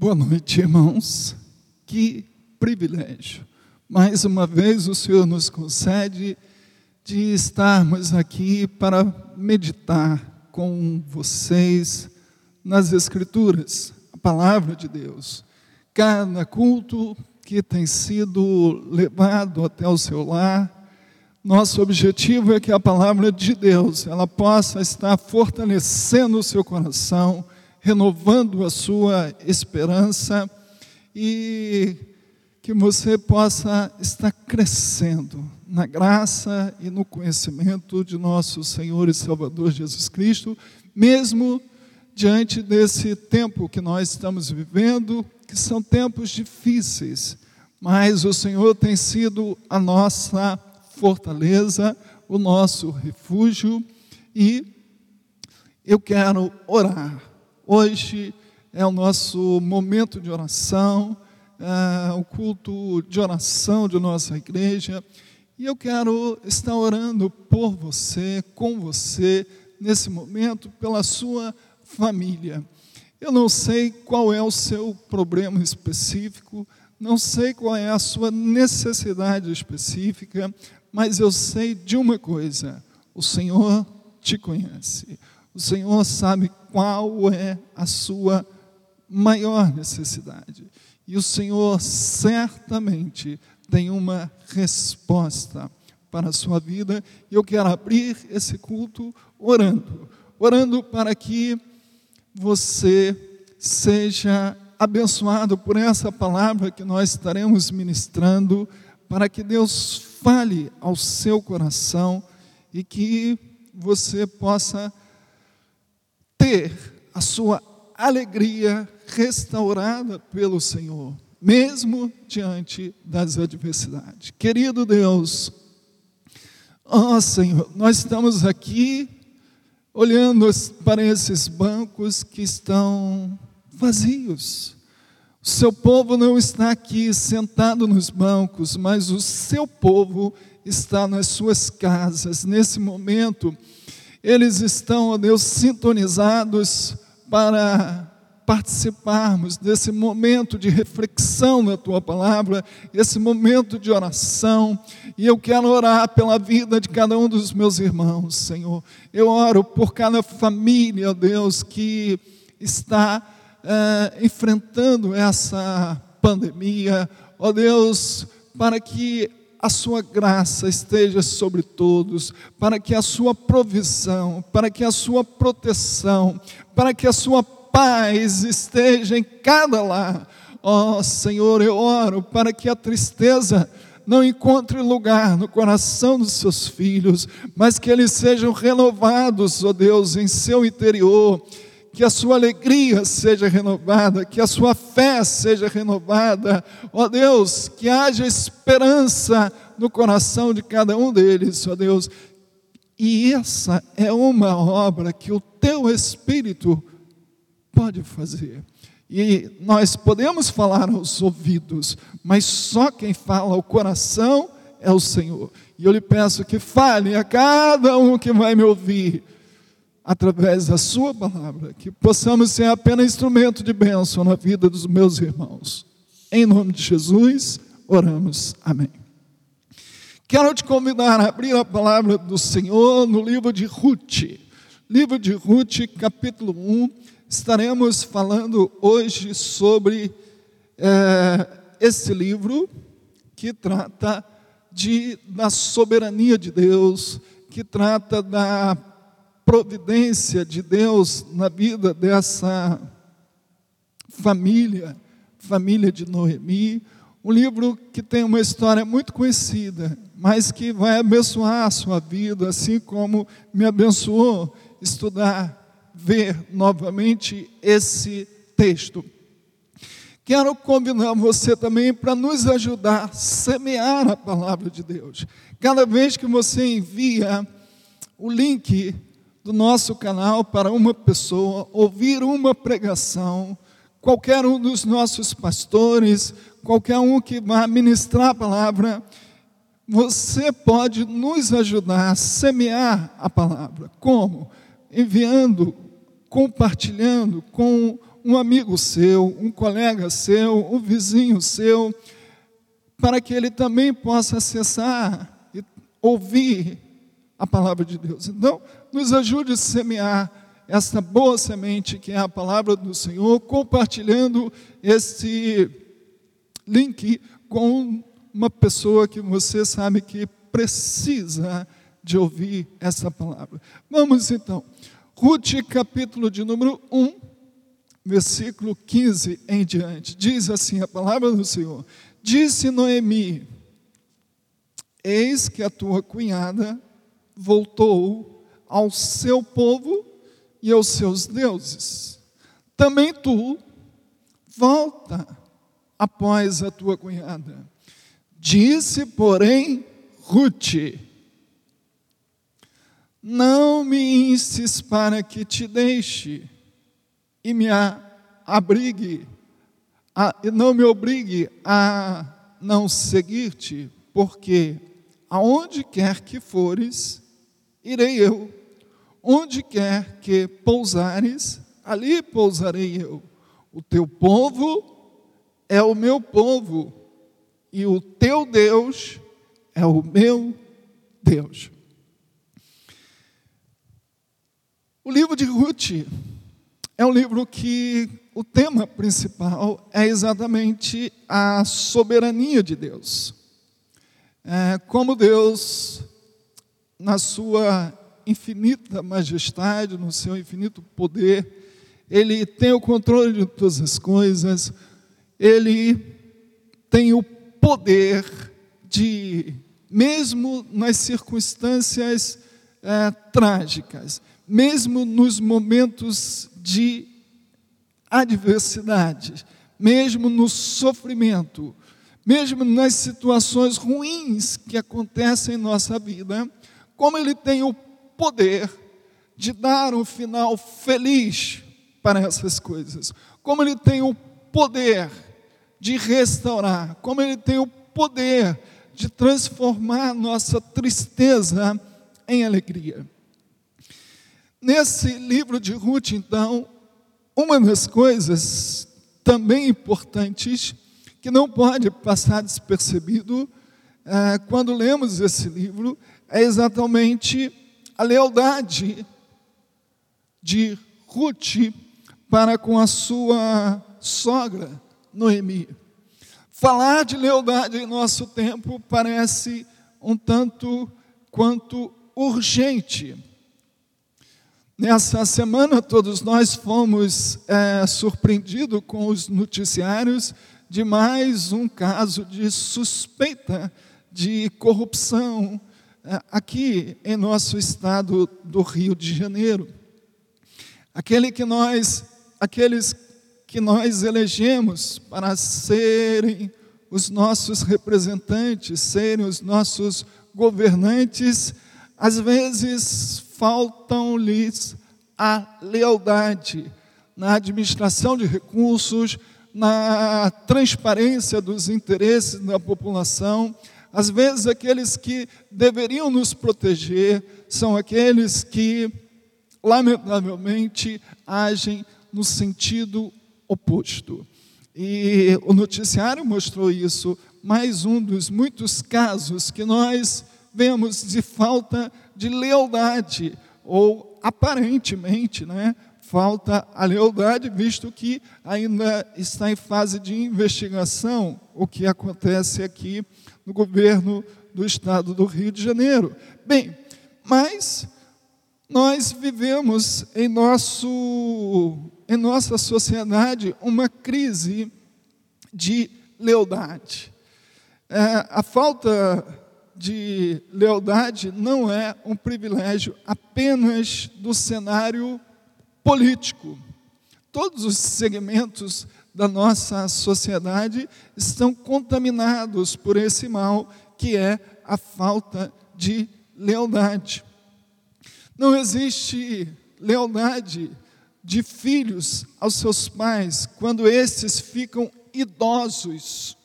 Boa noite, irmãos. Que privilégio. Mais uma vez o Senhor nos concede de estarmos aqui para meditar com vocês nas Escrituras, a palavra de Deus. Cada culto que tem sido levado até o seu lar, nosso objetivo é que a palavra de Deus ela possa estar fortalecendo o seu coração, renovando a sua esperança e que você possa estar crescendo na graça e no conhecimento de nosso Senhor e Salvador Jesus Cristo, mesmo diante desse tempo que nós estamos vivendo, que são tempos difíceis, mas o Senhor tem sido a nossa fortaleza, o nosso refúgio, e eu quero orar. Hoje é o nosso momento de oração, é o culto de oração de nossa igreja, e eu quero estar orando por você, com você, nesse momento, pela sua família. Eu não sei qual é o seu problema específico, não sei qual é a sua necessidade específica, mas eu sei de uma coisa: o Senhor te conhece. O Senhor sabe qual é a sua maior necessidade. E o Senhor certamente tem uma resposta para a sua vida. E eu quero abrir esse culto orando, orando para que você seja abençoado por essa palavra que nós estaremos ministrando, para que Deus fale ao seu coração e que você possa ter a sua alegria restaurada pelo Senhor, mesmo diante das adversidades. Querido Deus, ó Senhor, nós estamos aqui olhando para esses bancos que estão vazios. O seu povo não está aqui sentado nos bancos, mas o seu povo está nas suas casas. Nesse momento, eles estão, ó Deus, sintonizados para participarmos desse momento de reflexão na tua palavra, esse momento de oração, e eu quero orar pela vida de cada um dos meus irmãos, Senhor. Eu oro por cada família, Deus, que está é, enfrentando essa pandemia, ó Deus, para que a sua graça esteja sobre todos, para que a sua provisão, para que a sua proteção, para que a sua paz esteja em cada lar. Ó oh, Senhor, eu oro para que a tristeza não encontre lugar no coração dos seus filhos, mas que eles sejam renovados, ó oh Deus, em seu interior, que a sua alegria seja renovada, que a sua fé seja renovada, ó oh Deus, que haja esperança no coração de cada um deles, ó Deus. E essa é uma obra que o teu Espírito pode fazer. E nós podemos falar aos ouvidos, mas só quem fala ao coração é o Senhor. E eu lhe peço que fale a cada um que vai me ouvir, através da Sua palavra, que possamos ser apenas instrumento de bênção na vida dos meus irmãos. Em nome de Jesus, oramos. Amém. Quero te convidar a abrir a palavra do Senhor no livro de Ruth. Livro de Ruth, capítulo 1 Estaremos falando hoje sobre é, esse livro que trata de, da soberania de Deus, que trata da providência de Deus na vida dessa família, família de Noemi. Um livro que tem uma história muito conhecida, mas que vai abençoar a sua vida, assim como me abençoou estudar ver novamente esse texto. Quero convidar você também para nos ajudar a semear a palavra de Deus. Cada vez que você envia o link do nosso canal para uma pessoa ouvir uma pregação, qualquer um dos nossos pastores, qualquer um que vá ministrar a palavra, você pode nos ajudar a semear a palavra. Como? Enviando, compartilhando com um amigo seu, um colega seu, um vizinho seu, para que ele também possa acessar e ouvir a palavra de Deus. Então, nos ajude a semear esta boa semente que é a palavra do Senhor, compartilhando esse link com uma pessoa que você sabe que precisa de ouvir essa palavra. Vamos então. Ruth, capítulo de número 1, versículo 15 em diante. Diz assim a palavra do Senhor: Disse Noemi: Eis que a tua cunhada voltou ao seu povo e aos seus deuses. Também tu, volta após a tua cunhada. Disse, porém, Ruth: Não me instes para que te deixe e me abrigue, a, não me obrigue a não seguir-te, porque aonde quer que fores, irei eu Onde quer que pousares, ali pousarei eu. O teu povo é o meu povo, e o teu Deus é o meu Deus. O livro de Ruth é um livro que o tema principal é exatamente a soberania de Deus. É como Deus, na sua infinita majestade, no seu infinito poder, ele tem o controle de todas as coisas, ele tem o poder de, mesmo nas circunstâncias é, trágicas, mesmo nos momentos de adversidade, mesmo no sofrimento, mesmo nas situações ruins que acontecem em nossa vida, como Ele tem o poder de dar um final feliz para essas coisas. Como Ele tem o poder de restaurar, como Ele tem o poder de transformar nossa tristeza em alegria. Nesse livro de Ruth, então, uma das coisas também importantes que não pode passar despercebido é, quando lemos esse livro é exatamente a lealdade de Ruth para com a sua sogra, Noemi. Falar de lealdade em nosso tempo parece um tanto quanto urgente. Nessa semana, todos nós fomos é, surpreendidos com os noticiários de mais um caso de suspeita de corrupção é, aqui em nosso estado do Rio de Janeiro. Aquele que nós, aqueles que nós elegemos para serem os nossos representantes, serem os nossos governantes, às vezes faltam-lhes a lealdade na administração de recursos, na transparência dos interesses da população, às vezes, aqueles que deveriam nos proteger são aqueles que, lamentavelmente, agem no sentido oposto. E o noticiário mostrou isso, mais um dos muitos casos que nós vemos de falta de lealdade, ou aparentemente, né, falta a lealdade, visto que ainda está em fase de investigação o que acontece aqui no governo do estado do Rio de Janeiro. Bem, mas nós vivemos em, nosso, em nossa sociedade uma crise de lealdade. É, a falta de lealdade não é um privilégio apenas do cenário político. Todos os segmentos da nossa sociedade estão contaminados por esse mal que é a falta de lealdade. Não existe lealdade de filhos aos seus pais quando esses ficam idosos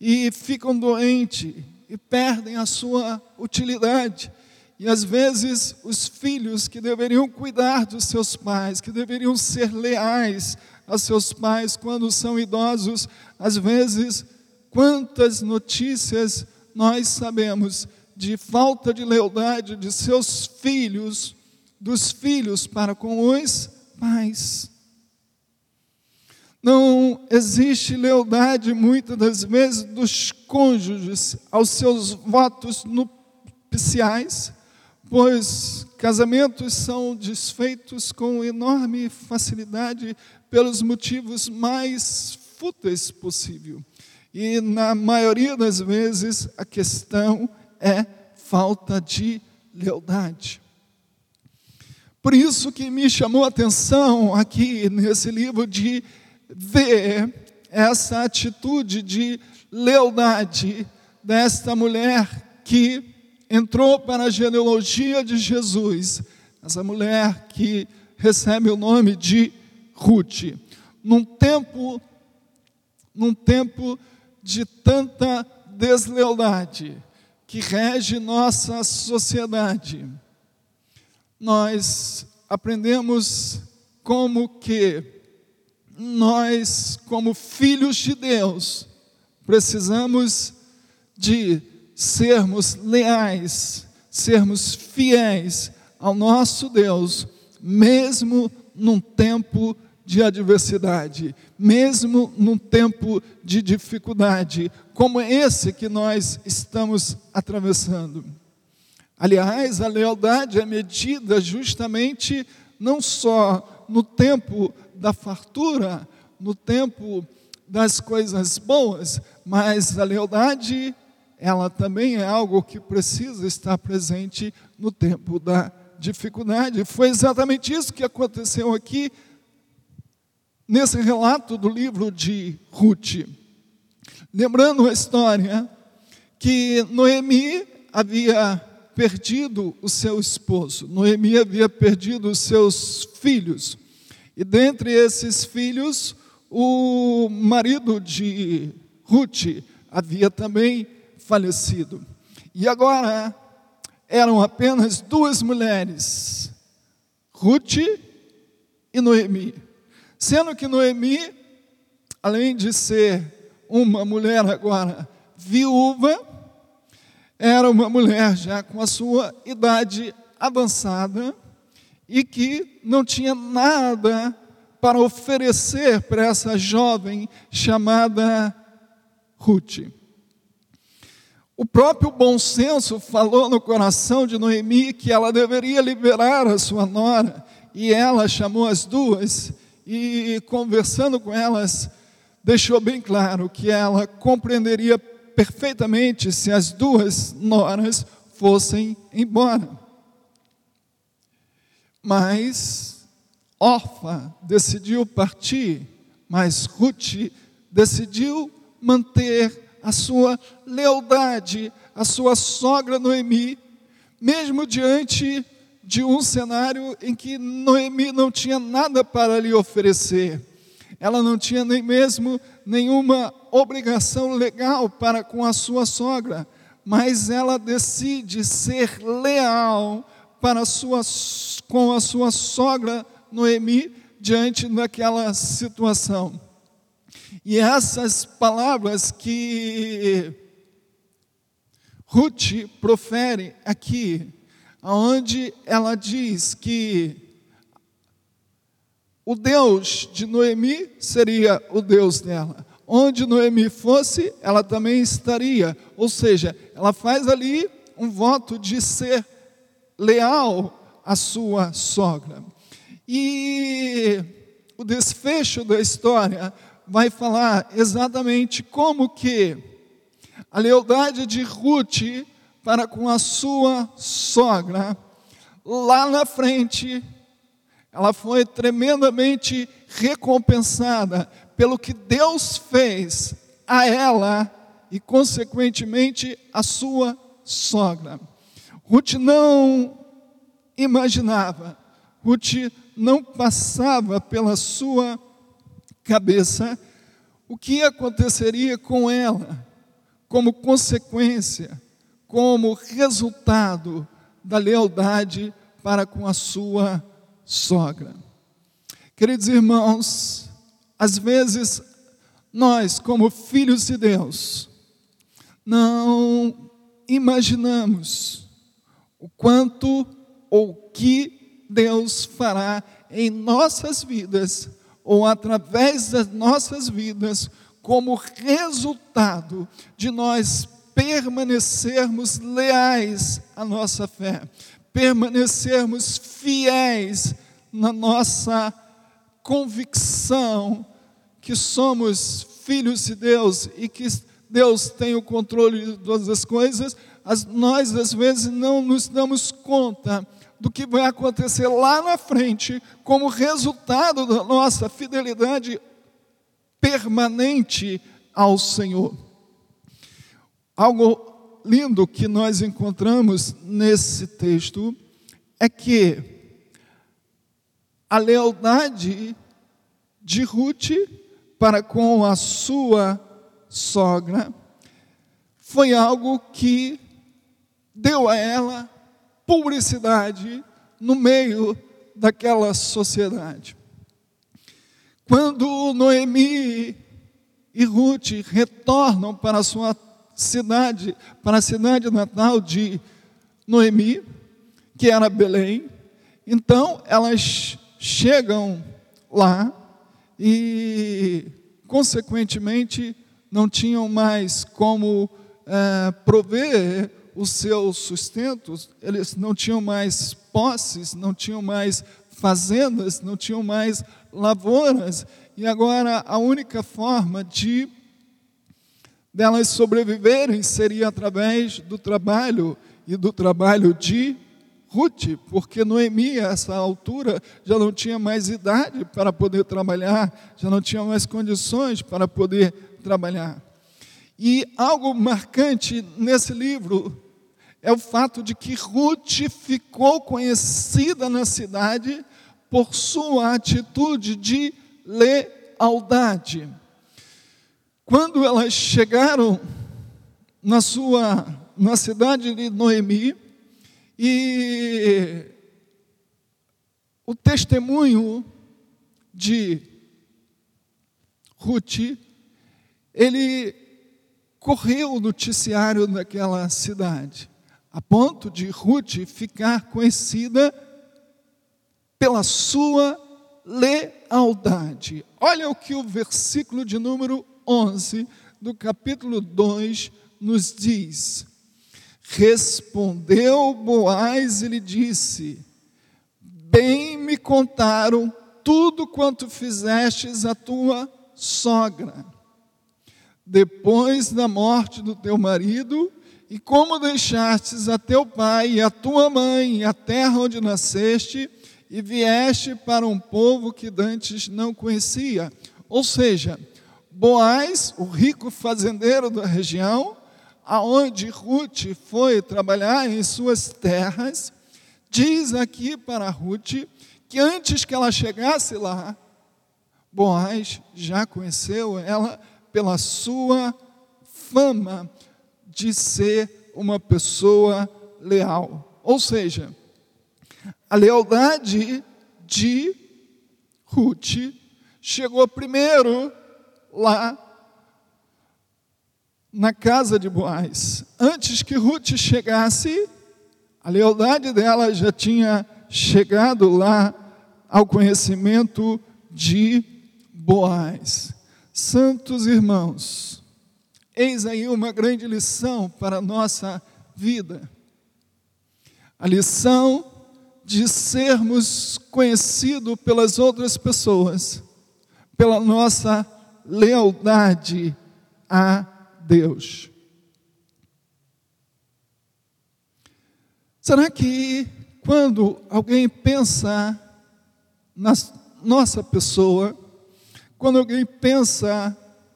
e ficam doentes e perdem a sua utilidade. E às vezes os filhos que deveriam cuidar dos seus pais, que deveriam ser leais a seus pais quando são idosos, às vezes, quantas notícias nós sabemos de falta de lealdade de seus filhos, dos filhos para com os pais. Não existe lealdade, muitas das vezes, dos cônjuges aos seus votos nupciais, pois casamentos são desfeitos com enorme facilidade pelos motivos mais fúteis possível. E na maioria das vezes a questão é falta de lealdade. Por isso que me chamou a atenção aqui nesse livro de ver essa atitude de lealdade desta mulher que entrou para a genealogia de Jesus, essa mulher que recebe o nome de Ruth, num tempo num tempo de tanta deslealdade, que rege nossa sociedade. Nós aprendemos como que nós, como filhos de Deus, precisamos de sermos leais, sermos fiéis ao nosso Deus, mesmo num tempo de adversidade, mesmo num tempo de dificuldade, como esse que nós estamos atravessando. Aliás, a lealdade é medida justamente não só no tempo da fartura, no tempo das coisas boas, mas a lealdade, ela também é algo que precisa estar presente no tempo da dificuldade. Foi exatamente isso que aconteceu aqui nesse relato do livro de Ruth. Lembrando a história que Noemi havia perdido o seu esposo, Noemi havia perdido os seus filhos, e dentre esses filhos, o marido de Ruth havia também falecido. E agora eram apenas duas mulheres, Ruth e Noemi. Sendo que Noemi, além de ser uma mulher agora viúva, era uma mulher já com a sua idade avançada e que não tinha nada para oferecer para essa jovem chamada Ruth. O próprio bom senso falou no coração de Noemi que ela deveria liberar a sua nora, e ela chamou as duas e conversando com elas, deixou bem claro que ela compreenderia perfeitamente se as duas noras fossem embora. Mas Orfa decidiu partir, mas Ruth decidiu manter a sua lealdade à sua sogra Noemi, mesmo diante de um cenário em que Noemi não tinha nada para lhe oferecer. Ela não tinha nem mesmo nenhuma obrigação legal para com a sua sogra, mas ela decide ser leal para sua, com a sua sogra Noemi diante daquela situação. E essas palavras que Ruth profere aqui, onde ela diz que o Deus de Noemi seria o Deus dela. Onde Noemi fosse, ela também estaria. Ou seja, ela faz ali um voto de ser leal à sua sogra. E o desfecho da história vai falar exatamente como que a lealdade de Ruth para com a sua sogra, lá na frente, ela foi tremendamente recompensada pelo que Deus fez a ela e, consequentemente, a sua sogra. Ruth não imaginava, Ruth não passava pela sua cabeça o que aconteceria com ela como consequência como resultado da lealdade para com a sua sogra. Queridos irmãos, às vezes nós, como filhos de Deus, não imaginamos o quanto ou que Deus fará em nossas vidas ou através das nossas vidas como resultado de nós permanecermos leais à nossa fé, permanecermos fiéis na nossa convicção que somos filhos de Deus e que Deus tem o controle de todas as coisas, nós às vezes não nos damos conta do que vai acontecer lá na frente como resultado da nossa fidelidade permanente ao Senhor. Algo lindo que nós encontramos nesse texto é que a lealdade de Ruth para com a sua sogra foi algo que deu a ela publicidade no meio daquela sociedade. Quando Noemi e Ruth retornam para a sua cidade, para a cidade natal de Noemi, que era Belém, então elas chegam lá e, consequentemente, não tinham mais como é, prover o seu sustento, eles não tinham mais posses, não tinham mais fazendas, não tinham mais lavouras, e agora a única forma de delas sobreviverem seria através do trabalho e do trabalho de Ruth, porque Noemi, a essa altura, já não tinha mais idade para poder trabalhar, já não tinha mais condições para poder trabalhar. E algo marcante nesse livro é o fato de que Ruth ficou conhecida na cidade por sua atitude de lealdade. Quando elas chegaram na sua na cidade de Noemi, e o testemunho de Ruth, ele correu o noticiário daquela cidade, a ponto de Ruth ficar conhecida pela sua lealdade. Olha o que o versículo de número 11 do capítulo 2 nos diz. Respondeu Boaz e lhe disse: Bem me contaram tudo quanto fizestes a tua sogra, depois da morte do teu marido, e como deixastes a teu pai e a tua mãe e a terra onde nasceste, e vieste para um povo que dantes não conhecia. Ou seja, Boaz, o rico fazendeiro da região, aonde Ruth foi trabalhar em suas terras, diz aqui para Ruth que antes que ela chegasse lá, Boaz já conheceu ela pela sua fama de ser uma pessoa leal. Ou seja, a lealdade de Ruth chegou primeiro lá na casa de Boaz. Antes que Ruth chegasse, a lealdade dela já tinha chegado lá ao conhecimento de Boaz. Santos irmãos, eis aí uma grande lição para a nossa vida. A lição de sermos conhecidos pelas outras pessoas, pela nossa lealdade a Deus. Será que quando alguém pensa na nossa pessoa, quando alguém pensa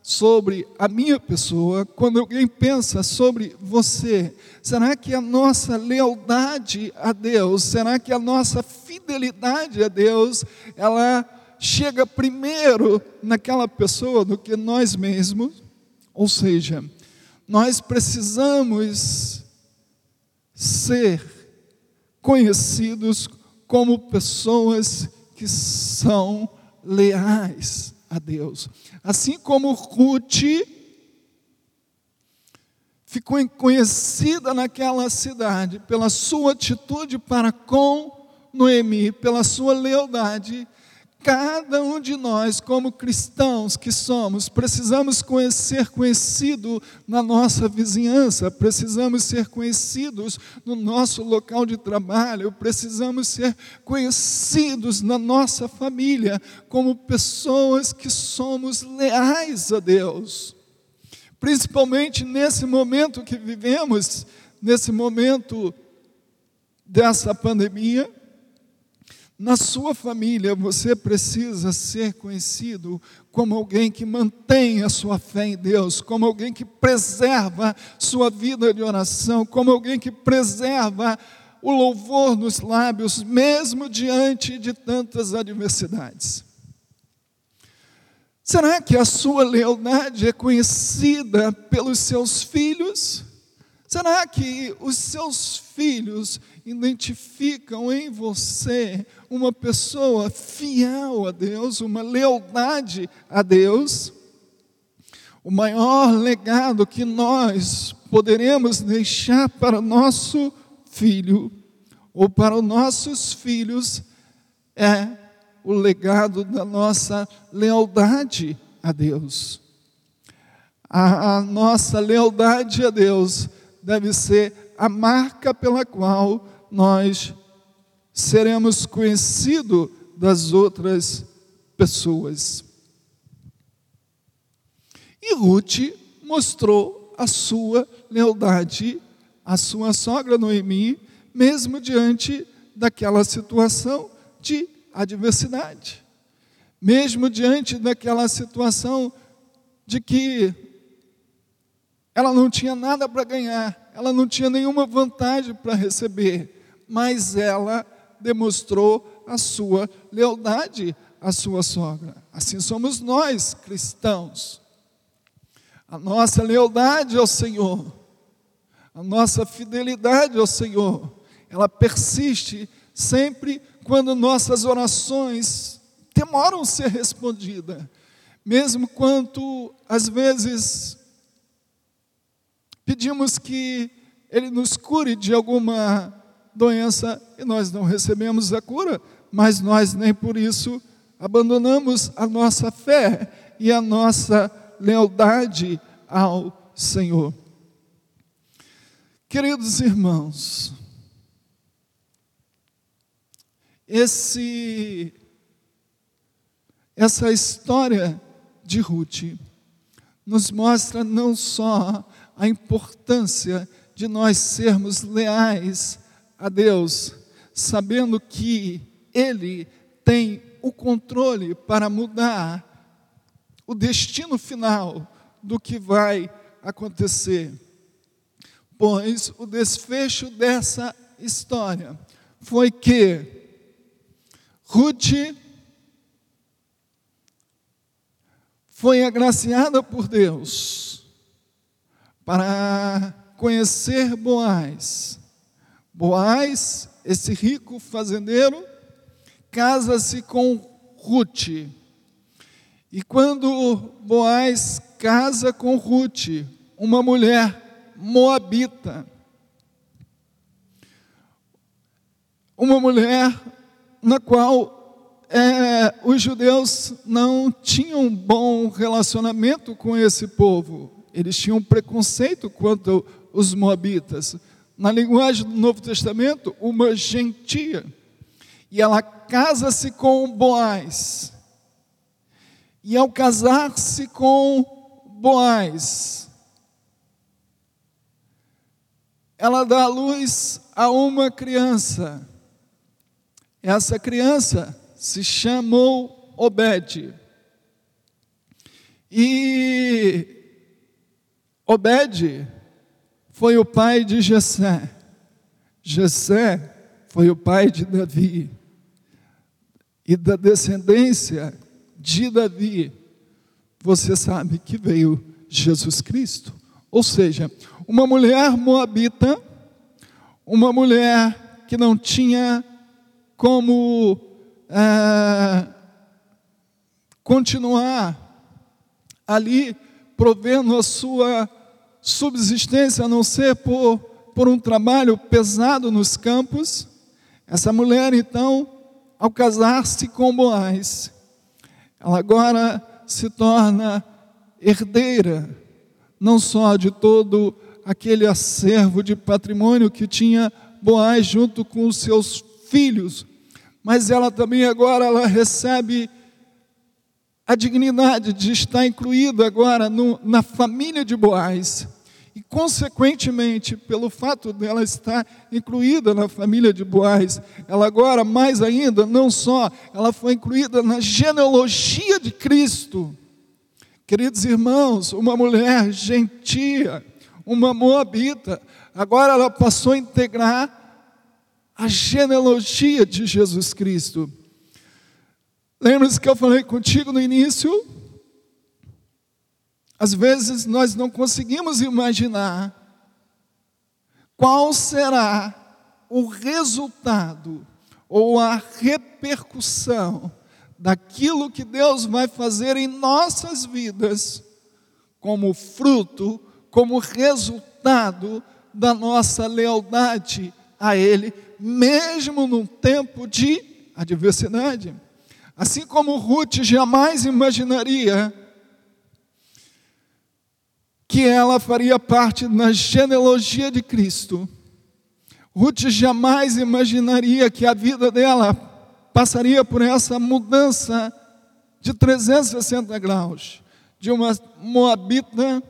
sobre a minha pessoa, quando alguém pensa sobre você, será que a nossa lealdade a Deus, será que a nossa fidelidade a Deus, ela chega primeiro naquela pessoa do que nós mesmos? Ou seja, nós precisamos ser conhecidos como pessoas que são leais a Deus. Assim como Ruth ficou conhecida naquela cidade pela sua atitude para com Noemi, pela sua lealdade, cada um de nós, como cristãos que somos, precisamos conhecer conhecido na nossa vizinhança, precisamos ser conhecidos no nosso local de trabalho, precisamos ser conhecidos na nossa família como pessoas que somos leais a Deus. Principalmente nesse momento que vivemos, nesse momento dessa pandemia, na sua família, você precisa ser conhecido como alguém que mantém a sua fé em Deus, como alguém que preserva sua vida de oração, como alguém que preserva o louvor nos lábios, mesmo diante de tantas adversidades. Será que a sua lealdade é conhecida pelos seus filhos? Será que os seus filhos identificam em você uma pessoa fiel a Deus, uma lealdade a Deus. O maior legado que nós poderemos deixar para nosso filho ou para os nossos filhos é o legado da nossa lealdade a Deus. A, a nossa lealdade a Deus deve ser a marca pela qual nós seremos conhecidos das outras pessoas. E Ruth mostrou a sua lealdade à sua sogra Noemi, mesmo diante daquela situação de adversidade. Mesmo diante daquela situação de que ela não tinha nada para ganhar, ela não tinha nenhuma vantagem para receber, mas ela demonstrou a sua lealdade à sua sogra. Assim somos nós, cristãos. A nossa lealdade ao Senhor, a nossa fidelidade ao Senhor, ela persiste sempre quando nossas orações demoram a ser respondidas, mesmo quando às vezes pedimos que Ele nos cure de alguma doença e nós não recebemos a cura, mas nós nem por isso abandonamos a nossa fé e a nossa lealdade ao Senhor. Queridos irmãos, esse essa história de Ruth nos mostra não só a importância de nós sermos leais a Deus, sabendo que Ele tem o controle para mudar o destino final do que vai acontecer. Pois o desfecho dessa história foi que Ruth foi agraciada por Deus para conhecer Boaz Boaz, esse rico fazendeiro, casa-se com Ruth. E quando Boaz casa com Ruth, uma mulher moabita, uma mulher na qual é, os judeus não tinham um bom relacionamento com esse povo, eles tinham preconceito quanto os moabitas na linguagem do Novo Testamento, uma gentia. E ela casa-se com Boaz. E ao casar-se com Boaz, ela dá luz a uma criança. Essa criança se chamou Obed. E Obed foi o pai de Jessé. Jessé foi o pai de Davi. E da descendência de Davi, você sabe que veio Jesus Cristo. Ou seja, uma mulher moabita, uma mulher que não tinha como é, continuar ali provendo a sua subsistência, a não ser por, por um trabalho pesado nos campos. Essa mulher, então, ao casar-se com Boaz, ela agora se torna herdeira, não só de todo aquele acervo de patrimônio que tinha Boaz junto com os seus filhos, mas ela também agora ela recebe a dignidade de estar incluída agora no, na família de Boaz. E, consequentemente, pelo fato dela estar incluída na família de Boaz, ela agora, mais ainda, não só, ela foi incluída na genealogia de Cristo. Queridos irmãos, uma mulher gentia, uma moabita, agora ela passou a integrar a genealogia de Jesus Cristo. Lembra-se que eu falei contigo no início? Às vezes nós não conseguimos imaginar qual será o resultado ou a repercussão daquilo que Deus vai fazer em nossas vidas, como fruto, como resultado da nossa lealdade a Ele, mesmo num tempo de adversidade. Assim como Ruth jamais imaginaria que ela faria parte da genealogia de Cristo. Ruth jamais imaginaria que a vida dela passaria por essa mudança de 360 graus, de uma moabita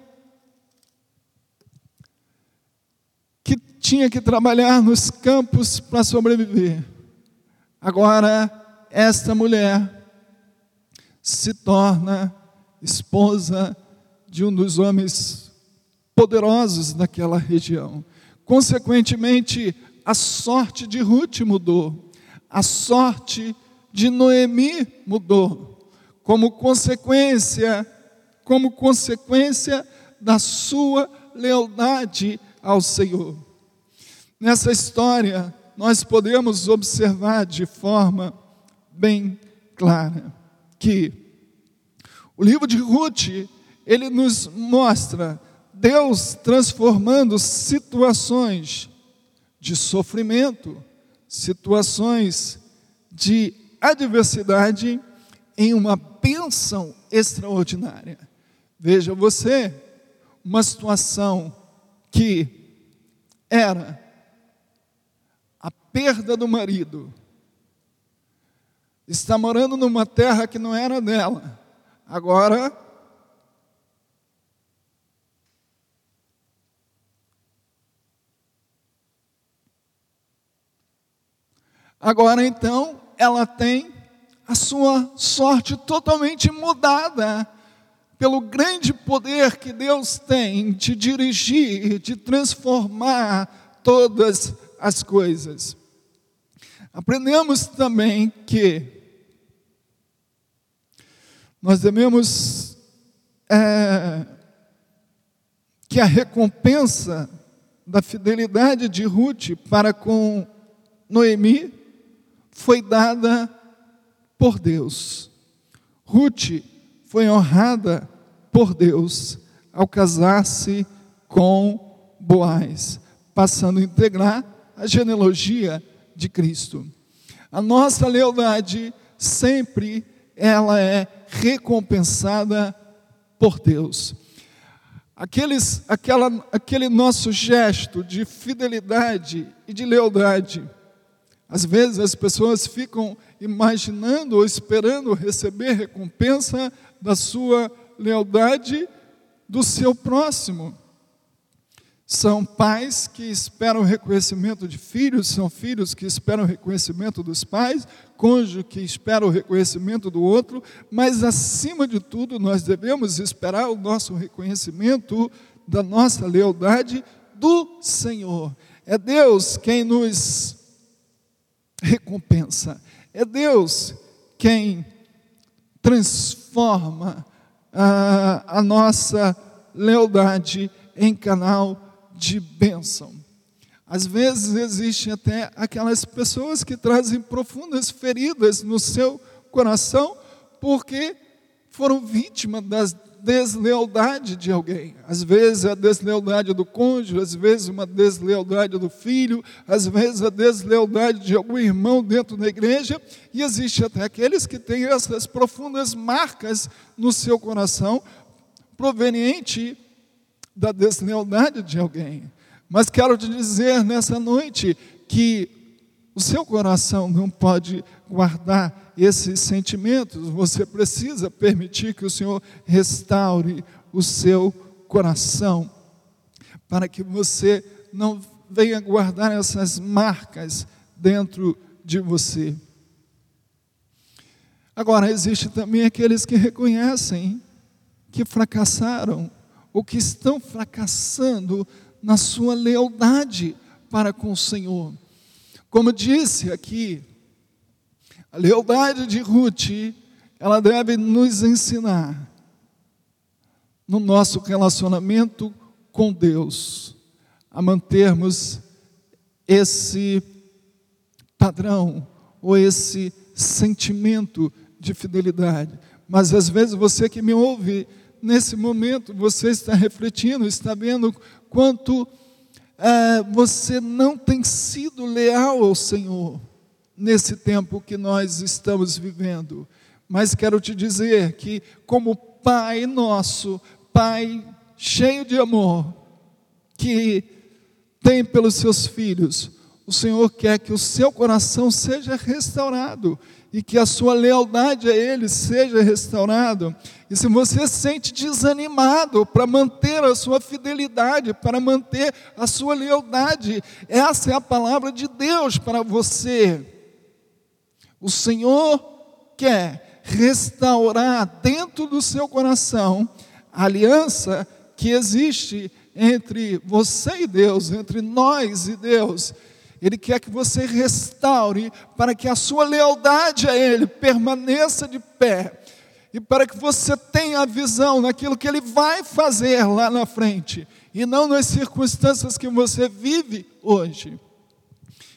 que tinha que trabalhar nos campos para sobreviver. Agora esta mulher se torna esposa de um dos homens poderosos daquela região. Consequentemente, a sorte de Ruth mudou, a sorte de Noemi mudou, como consequência, como consequência da sua lealdade ao Senhor. Nessa história, nós podemos observar de forma bem clara que o livro de Ruth, ele nos mostra Deus transformando situações de sofrimento, situações de adversidade em uma bênção extraordinária. Veja você, uma situação que era a perda do marido, está morando numa terra que não era dela. Agora, agora então, ela tem a sua sorte totalmente mudada pelo grande poder que Deus tem de dirigir, de transformar todas as coisas. Aprendemos também que nós devemos é, que a recompensa da fidelidade de Ruth para com Noemi foi dada por Deus. Ruth foi honrada por Deus ao casar-se com Boaz, passando a integrar a genealogia de Cristo. A nossa lealdade sempre ela é recompensada por Deus. Aqueles, aquela, aquele nosso gesto de fidelidade e de lealdade, às vezes as pessoas ficam imaginando ou esperando receber recompensa da sua lealdade do seu próximo. São pais que esperam reconhecimento de filhos, são filhos que esperam reconhecimento dos pais, cônjuge que espera o reconhecimento do outro, mas acima de tudo nós devemos esperar o nosso reconhecimento da nossa lealdade do Senhor. É Deus quem nos recompensa, é Deus quem transforma a, a nossa lealdade em canal de bênção. Às vezes existem até aquelas pessoas que trazem profundas feridas no seu coração porque foram vítimas da deslealdade de alguém. Às vezes a deslealdade do cônjuge, às vezes uma deslealdade do filho, às vezes a deslealdade de algum irmão dentro da igreja, e existe até aqueles que têm essas profundas marcas no seu coração proveniente da deslealdade de alguém. Mas quero te dizer nessa noite que o seu coração não pode guardar esses sentimentos, você precisa permitir que o Senhor restaure o seu coração, para que você não venha guardar essas marcas dentro de você. Agora, existe também aqueles que reconhecem que fracassaram, ou que estão fracassando na sua lealdade para com o Senhor. Como disse aqui, a lealdade de Ruth, ela deve nos ensinar no nosso relacionamento com Deus a mantermos esse padrão ou esse sentimento de fidelidade. Mas às vezes você que me ouve nesse momento, você está refletindo, está vendo quanto é, você não tem sido leal ao Senhor nesse tempo que nós estamos vivendo. Mas quero te dizer que, como Pai nosso, Pai cheio de amor, que tem pelos seus filhos, o Senhor quer que o seu coração seja restaurado e que a sua lealdade a Ele seja restaurada. E se você se sente desanimado para manter a sua fidelidade, para manter a sua lealdade, essa é a palavra de Deus para você. O Senhor quer restaurar dentro do seu coração a aliança que existe entre você e Deus, entre nós e Deus. Ele quer que você restaure para que a sua lealdade a Ele permaneça de pé e para que você tenha a visão naquilo que Ele vai fazer lá na frente e não nas circunstâncias que você vive hoje.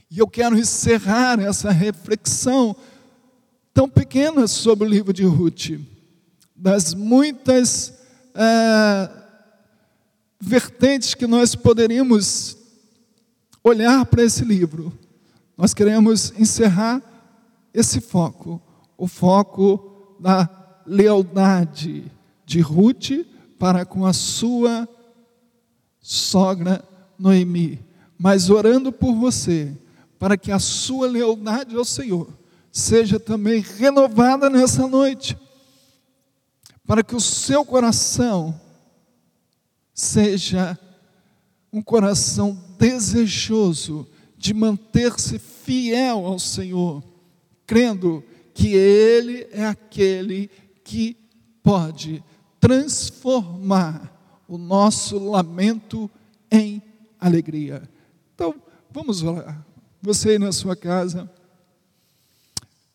E eu quero encerrar essa reflexão tão pequena sobre o livro de Ruth, das muitas é, vertentes que nós poderíamos olhar para esse livro, nós queremos encerrar esse foco, o foco da lealdade de Ruth para com a sua sogra Noemi, mas orando por você, para que a sua lealdade ao Senhor seja também renovada nessa noite, para que o seu coração seja um coração desejoso de manter-se fiel ao Senhor, crendo que Ele é aquele que pode transformar o nosso lamento em alegria. Então, vamos orar. Você aí na sua casa,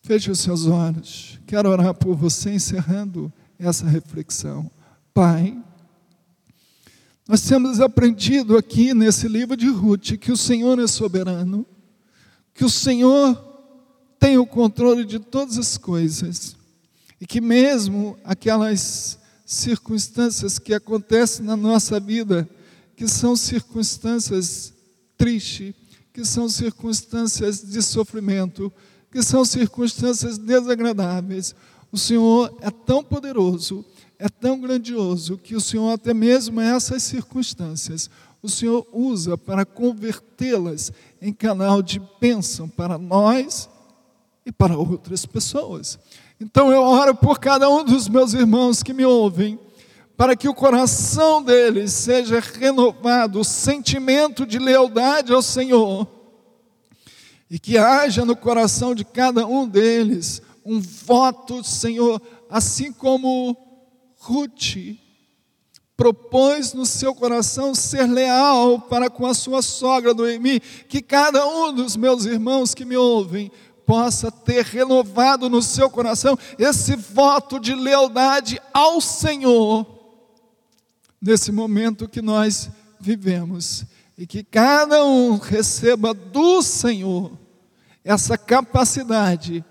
feche os seus olhos. Quero orar por você, encerrando essa reflexão. Pai, nós temos aprendido aqui nesse livro de Ruth que o Senhor é soberano, que o Senhor tem o controle de todas as coisas e que mesmo aquelas circunstâncias que acontecem na nossa vida, que são circunstâncias tristes, que são circunstâncias de sofrimento, que são circunstâncias desagradáveis, o Senhor é tão poderoso é tão grandioso que o Senhor, até mesmo essas circunstâncias, o Senhor usa para convertê-las em canal de bênção para nós e para outras pessoas. Então eu oro por cada um dos meus irmãos que me ouvem, para que o coração deles seja renovado, o sentimento de lealdade ao Senhor, e que haja no coração de cada um deles um voto, Senhor, assim como Ruth propôs no seu coração ser leal para com a sua sogra Noemi, que cada um dos meus irmãos que me ouvem possa ter renovado no seu coração esse voto de lealdade ao Senhor nesse momento que nós vivemos. e que cada um receba do Senhor essa capacidade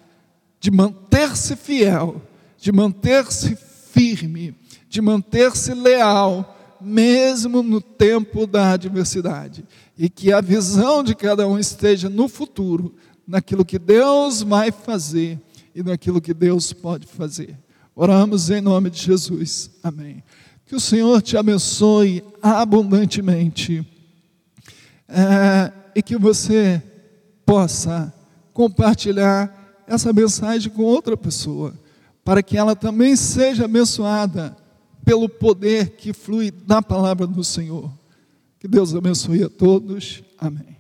de manter-se fiel, de manter-se firme, de manter-se leal, mesmo no tempo da adversidade. E que a visão de cada um esteja no futuro, naquilo que Deus vai fazer e naquilo que Deus pode fazer. Oramos em nome de Jesus. Amém. Que o Senhor te abençoe abundantemente é, e que você possa compartilhar essa mensagem com outra pessoa, para que ela também seja abençoada pelo poder que flui da palavra do Senhor. Que Deus abençoe a todos. Amém.